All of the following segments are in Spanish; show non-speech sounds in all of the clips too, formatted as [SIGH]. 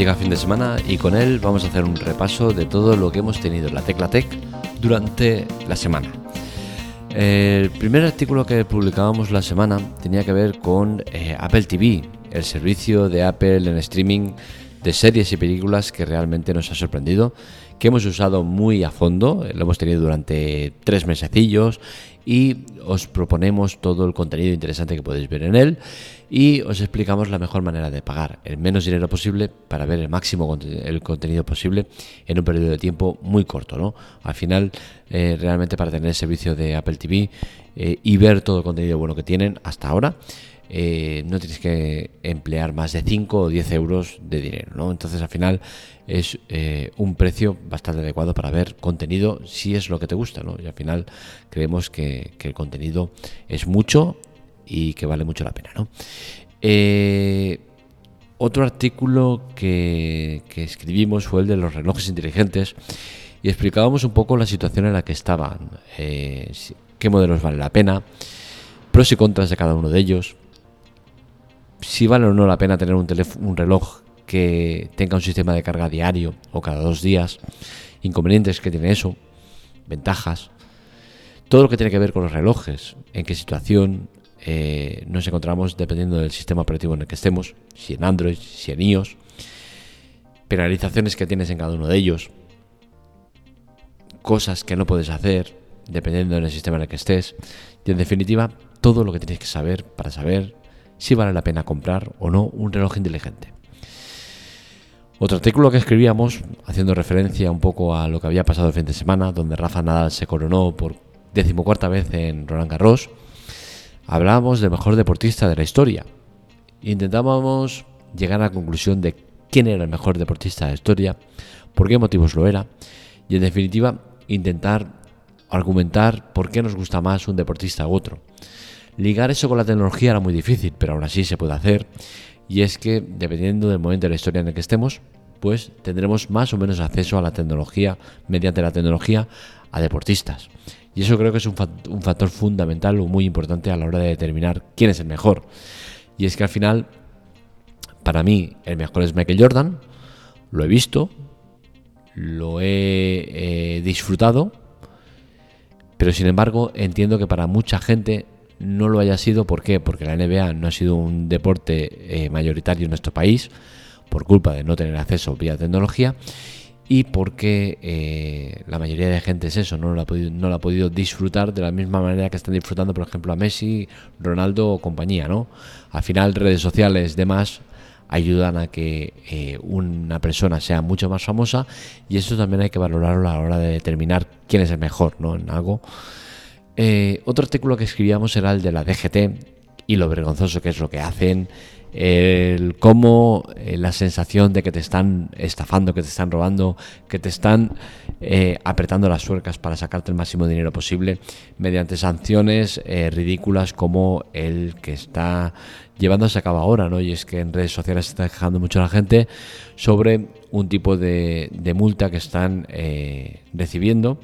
llega fin de semana y con él vamos a hacer un repaso de todo lo que hemos tenido en la Tecla Tech durante la semana. El primer artículo que publicábamos la semana tenía que ver con eh, Apple TV, el servicio de Apple en streaming de series y películas que realmente nos ha sorprendido, que hemos usado muy a fondo, lo hemos tenido durante tres mesecillos y os proponemos todo el contenido interesante que podéis ver en él y os explicamos la mejor manera de pagar el menos dinero posible para ver el máximo el contenido posible en un periodo de tiempo muy corto. ¿no? Al final, eh, realmente para tener el servicio de Apple TV eh, y ver todo el contenido bueno que tienen hasta ahora, eh, no tienes que emplear más de 5 o 10 euros de dinero. ¿no? Entonces al final es un precio bastante adecuado para ver contenido si es lo que te gusta. ¿no? Y al final creemos que, el contenido es mucho y que vale mucho la pena. ¿no? Eh, otro artículo que, escribimos fue el de los relojes inteligentes y explicábamos un poco la situación en la que estaban, eh, qué modelos vale la pena, pros y contras de cada uno de ellos, si vale o no la pena tener un, un reloj que tenga un sistema de carga diario o cada dos días, inconvenientes que tiene eso, ventajas, todo lo que tiene que ver con los relojes, en qué situación, eh, nos encontramos dependiendo del sistema operativo en el que estemos, si en Android, si en iOS, penalizaciones que tienes en cada uno de ellos, cosas que no puedes hacer dependiendo del sistema en el que estés, y en definitiva todo lo que tienes que saber para saber si vale la pena comprar o no un reloj inteligente. Otro artículo que escribíamos, haciendo referencia un poco a lo que había pasado el fin de semana, donde Rafa Nadal se coronó por decimocuarta vez en Roland Garros, Hablábamos del mejor deportista de la historia. Intentábamos llegar a la conclusión de quién era el mejor deportista de la historia, por qué motivos lo era, y en definitiva intentar argumentar por qué nos gusta más un deportista u otro. Ligar eso con la tecnología era muy difícil, pero aún así se puede hacer, y es que dependiendo del momento de la historia en el que estemos, pues tendremos más o menos acceso a la tecnología, mediante la tecnología, a deportistas. Y eso creo que es un, factor fundamental o muy importante a la hora de determinar quién es el mejor. Y es que al final, para mí, el mejor es Michael Jordan. Lo he visto, lo he eh, disfrutado, pero sin embargo entiendo que para mucha gente no lo haya sido. ¿Por qué? Porque la NBA no ha sido un deporte eh, mayoritario en nuestro país por culpa de no tener acceso vía tecnología y porque eh, la mayoría de gente es eso, no lo, ha podido, no lo ha podido disfrutar de la misma manera que están disfrutando, por ejemplo, a Messi, Ronaldo o compañía, ¿no? Al final, redes sociales, demás, ayudan a que eh, una persona sea mucho más famosa y eso también hay que valorarlo a la hora de determinar quién es el mejor, ¿no? En algo. Eh, otro artículo que escribíamos era el de la DGT y lo vergonzoso que es lo que hacen el cómo eh, la sensación de que te están estafando, que te están robando, que te están eh, apretando las suercas para sacarte el máximo dinero posible mediante sanciones eh, ridículas como el que está llevándose a cabo ahora, ¿no? Y es que en redes sociales está quejando mucho la gente sobre un tipo de, de multa que están recibiendo,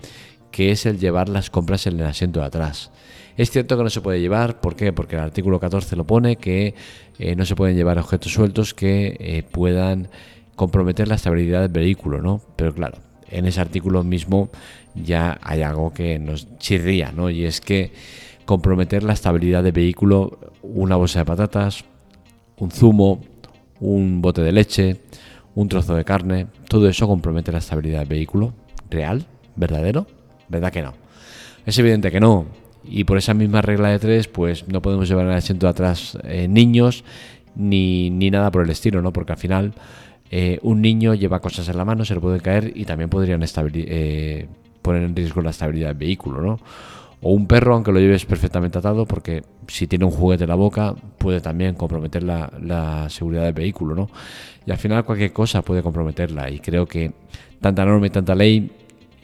que es el llevar las compras en el asiento de atrás. Es cierto que no se puede llevar, ¿por qué? Porque el artículo 14 lo pone, que eh, no se pueden llevar objetos sueltos que eh, puedan comprometer la estabilidad del vehículo, ¿no? Pero claro, en ese artículo mismo ya hay algo que nos chirría, ¿no? Y es que comprometer la estabilidad del vehículo, una bolsa de patatas, un zumo, un bote de leche, un trozo de carne, todo eso compromete la estabilidad del vehículo. ¿Real? ¿Verdadero? ¿Verdad que no? Es evidente que no. Y por esa misma regla de tres, pues no podemos llevar en el asiento de atrás eh, niños ni, ni, nada por el estilo, ¿no? Porque al final eh, un niño lleva cosas en la mano, se le puede caer y también podrían eh, poner en riesgo la estabilidad del vehículo, ¿no? O un perro, aunque lo lleves perfectamente atado, porque si tiene un juguete en la boca, puede también comprometer la, la seguridad del vehículo, ¿no? Y al final cualquier cosa puede comprometerla. Y creo que tanta norma y tanta ley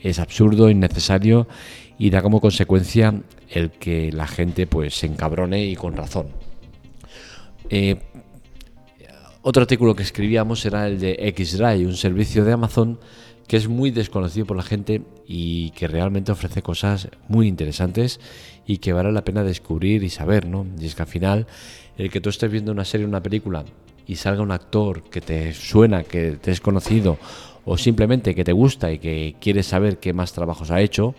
es absurdo, innecesario y da como consecuencia el que la gente pues se encabrone y con razón. Eh, otro artículo que escribíamos era el de Xdrive, un servicio de Amazon que es muy desconocido por la gente y que realmente ofrece cosas muy interesantes y que vale la pena descubrir y saber, ¿no? Y es que al final el que tú estés viendo una serie una película y salga un actor que te suena, que te es conocido o simplemente que te gusta y que quieres saber qué más trabajos ha hecho,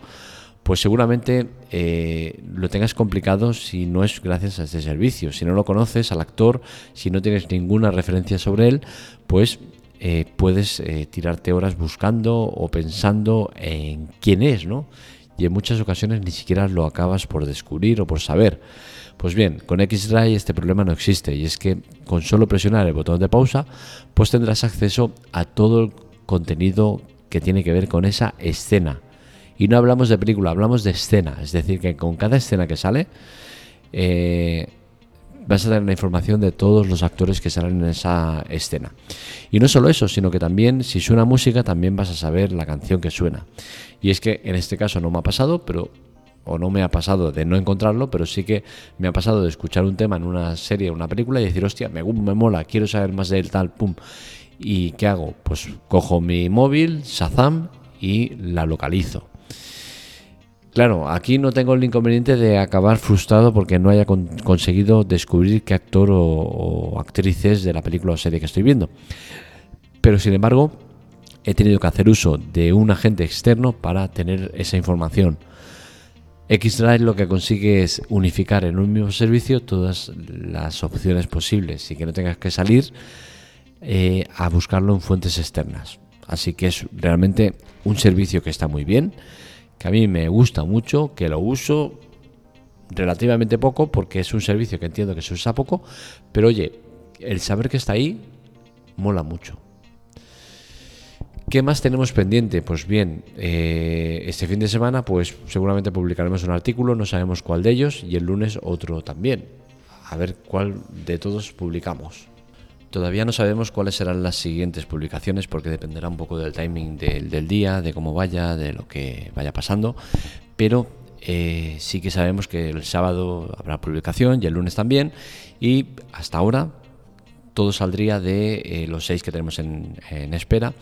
pues seguramente eh, lo tengas complicado si no es gracias a este servicio. Si no lo conoces al actor, si no tienes ninguna referencia sobre él, pues eh, puedes eh, tirarte horas buscando o pensando en quién es, ¿no? Y en muchas ocasiones ni siquiera lo acabas por descubrir o por saber. Pues bien, con Xray este problema no existe y es que con solo presionar el botón de pausa, pues tendrás acceso a todo el contenido que tiene que ver con esa escena. Y no hablamos de película, hablamos de escena. Es decir, que con cada escena que sale, eh, vas a tener la información de todos los actores que salen en esa escena. Y no solo eso, sino que también si suena música, también vas a saber la canción que suena. Y es que en este caso no me ha pasado, pero o no me ha pasado de no encontrarlo, pero sí que me ha pasado de escuchar un tema en una serie, una película y decir, hostia, me, me mola, quiero saber más de él, tal, pum. ¿Y qué hago? Pues cojo mi móvil, Shazam, y la localizo. Claro, aquí no tengo el inconveniente de acabar frustrado porque no haya conseguido descubrir qué actor o, o actriz es de la película o serie que estoy viendo. Pero sin embargo, he tenido que hacer uso de un agente externo para tener esa información. Xdrive lo que consigue es unificar en un mismo servicio todas las opciones posibles y que no tengas que salir eh, a buscarlo en fuentes externas. Así que es realmente un servicio que está muy bien que a mí me gusta mucho, que lo uso relativamente poco porque es un servicio que entiendo que se usa poco, pero oye, el saber que está ahí mola mucho. ¿Qué más tenemos pendiente? Pues bien, eh, este fin de semana pues seguramente publicaremos un artículo, no sabemos cuál de ellos, y el lunes otro también. A ver cuál de todos publicamos. Todavía no sabemos cuáles serán las siguientes publicaciones porque dependerá un poco del timing del, día, de cómo vaya, de lo que vaya pasando, pero eh, sí que sabemos que el sábado habrá publicación y el lunes también. Y hasta ahora todo saldría de eh, los seis que tenemos en espera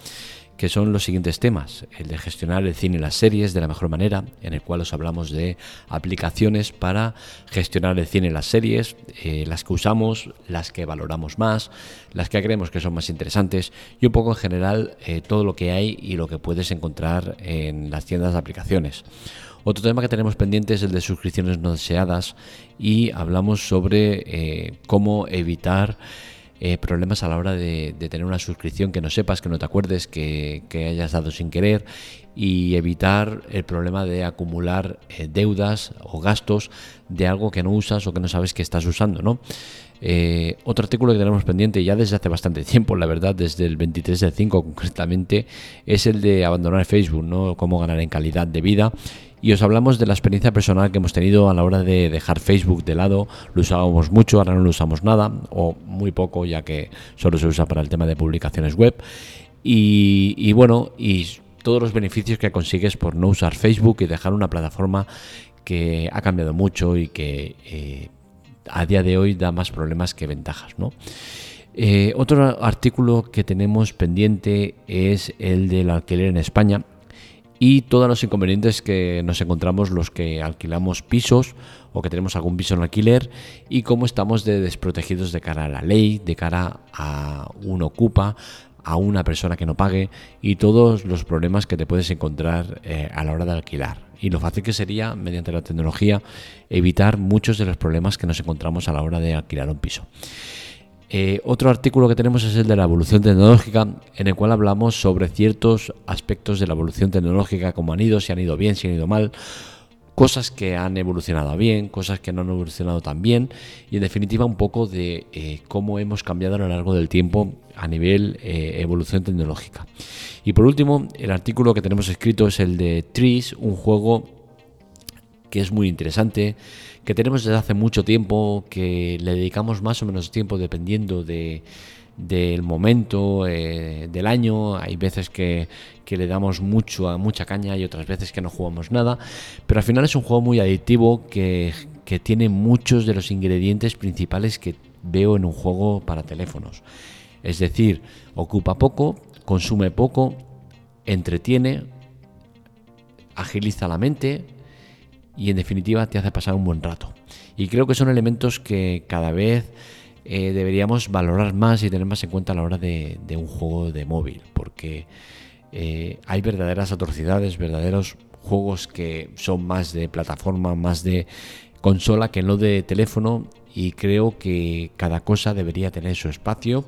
que son los siguientes temas. El de gestionar el cine y las series de la mejor manera, en el cual os hablamos de aplicaciones para gestionar el cine y las series, eh, las que usamos, las que valoramos más, las que creemos que son más interesantes y un poco en general eh, todo lo que hay y lo que puedes encontrar en las tiendas de aplicaciones. Otro tema que tenemos pendiente es el de suscripciones no deseadas y hablamos sobre eh, cómo evitar eh, problemas a la hora de, tener una suscripción que no sepas, que no te acuerdes, que, hayas dado sin querer y evitar el problema de acumular eh, deudas o gastos de algo que no usas o que no sabes que estás usando, ¿no? Eh, otro artículo que tenemos pendiente ya desde hace bastante [LAUGHS] tiempo, la verdad, desde el 23 del 5 concretamente, es el de abandonar Facebook, ¿no? Cómo ganar en calidad de vida y os hablamos de la experiencia personal que hemos tenido a la hora de dejar Facebook de lado. Lo usábamos mucho, ahora no lo usamos nada o muy poco ya que solo se usa para el tema de publicaciones web. Y, bueno, y todos los beneficios que consigues por no usar Facebook y dejar una plataforma que ha cambiado mucho y que eh, a día de hoy da más problemas que ventajas, ¿no? Eh, otro artículo que tenemos pendiente es el del alquiler en España y todos los inconvenientes que nos encontramos los que alquilamos pisos o que tenemos algún piso en alquiler y cómo estamos de desprotegidos de cara a la ley, de cara a un ocupa, a una persona que no pague y todos los problemas que te puedes encontrar eh, a la hora de alquilar. Y lo fácil que sería, mediante la tecnología, evitar muchos de los problemas que nos encontramos a la hora de alquilar un piso. Eh, otro artículo que tenemos es el de la evolución tecnológica, en el cual hablamos sobre ciertos aspectos de la evolución tecnológica, cómo han ido, si han ido bien, si han ido mal, cosas que han evolucionado bien, cosas que no han evolucionado tan bien, y en definitiva un poco de eh, cómo hemos cambiado a lo largo del tiempo a nivel eh, evolución tecnológica. Y por último, el artículo que tenemos escrito es el de Trees, un juego que es muy interesante que tenemos desde hace mucho tiempo, que le dedicamos más o menos tiempo dependiendo de, del momento eh, del año. Hay veces que, le damos mucho a mucha caña y otras veces que no jugamos nada. Pero al final es un juego muy adictivo que, que tiene muchos de los ingredientes principales que veo en un juego para teléfonos. Es decir, ocupa poco, consume poco, entretiene, agiliza la mente, y en definitiva te hace pasar un buen rato. Y creo que son elementos que cada vez eh, deberíamos valorar más y tener más en cuenta a la hora de, un juego de móvil, porque eh, hay verdaderas atrocidades, verdaderos juegos que son más de plataforma, más de consola que no de teléfono y creo que cada cosa debería tener su espacio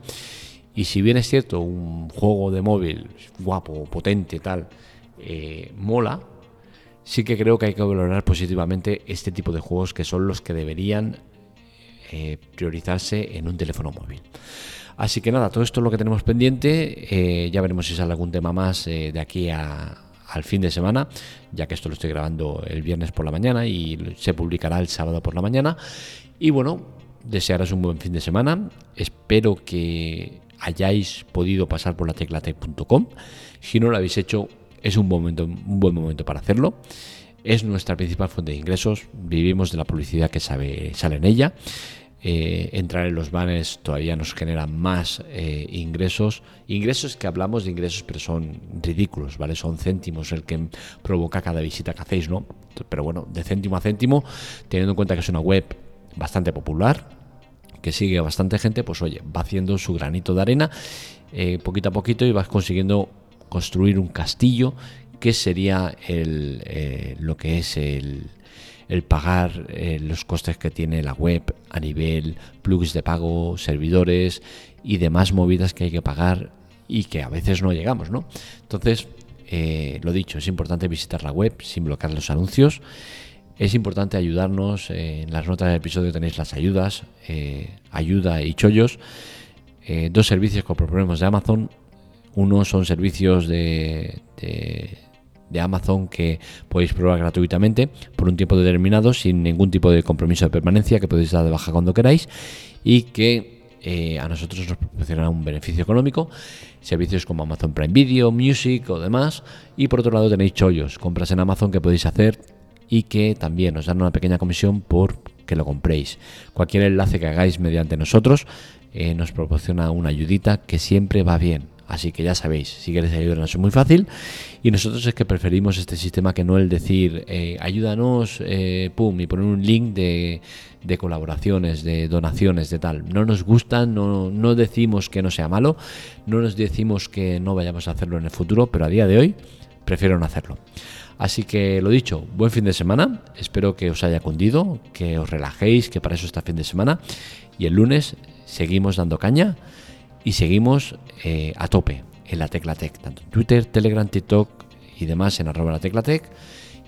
y si bien es cierto un juego de móvil guapo, potente, tal, eh, mola, sí que creo que hay que valorar positivamente este tipo de juegos que son los que deberían eh, priorizarse en un teléfono móvil. Así que nada, todo esto es lo que tenemos pendiente. Eh, ya veremos si sale algún tema más eh, de aquí al fin de semana, ya que esto lo estoy grabando el viernes por la mañana y se publicará el sábado por la mañana. Y bueno, desearos un buen fin de semana. Espero que hayáis podido pasar por la teclatec.com. Si no lo habéis hecho, es un, momento, un buen momento para hacerlo es nuestra principal fuente de ingresos, vivimos de la publicidad que sale en ella. Eh, entrar en los banners todavía nos genera más eh, ingresos. Ingresos que hablamos de ingresos, pero son ridículos, ¿vale? Son céntimos el que provoca cada visita que hacéis, ¿no? Pero bueno, de céntimo a céntimo, teniendo en cuenta que es una web bastante popular, que sigue bastante gente, pues oye, va haciendo su granito de arena eh, poquito a poquito y vas consiguiendo construir un castillo que sería el, eh, lo que es el, pagar eh, los costes que tiene la web a nivel plugins de pago, servidores y demás movidas que hay que pagar y que a veces no llegamos, ¿no? Entonces, eh, lo dicho, es importante visitar la web sin bloquear los anuncios. Es importante ayudarnos. en las notas del episodio tenéis las ayudas, ayuda y chollos. dos servicios que proponemos de Amazon. Uno son servicios de Amazon que podéis probar gratuitamente por un tiempo determinado sin ningún tipo de compromiso de permanencia que podéis dar de baja cuando queráis y que eh, a nosotros nos proporcionará un beneficio económico, servicios como Amazon Prime Video, Music o demás. Y por otro lado tenéis chollos, compras en Amazon que podéis hacer y que también os dan una pequeña comisión por que lo compréis. Cualquier enlace que hagáis mediante nosotros eh, nos proporciona una ayudita que siempre va bien. Así que ya sabéis, si queréis ayudarnos es muy fácil. Y nosotros es que preferimos este sistema que no el decir eh, ayúdanos, eh, pum, y poner un link de, colaboraciones, de donaciones, de tal. No nos gusta, no, no decimos que no sea malo, no nos decimos que no vayamos a hacerlo en el futuro, pero a día de hoy prefiero no hacerlo. Así que lo dicho, buen fin de semana, espero que os haya cundido, que os relajéis, que para eso está fin de semana. Y el lunes seguimos dando caña y seguimos eh, a tope en la Teclatec, tanto en Twitter, Telegram, TikTok y demás en arroba la Teclatec.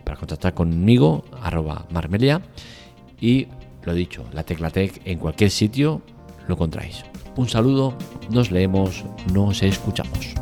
Para contactar conmigo, arroba marmelia. Y lo dicho, la Teclatec en cualquier sitio lo encontráis. Un saludo, nos leemos, nos escuchamos.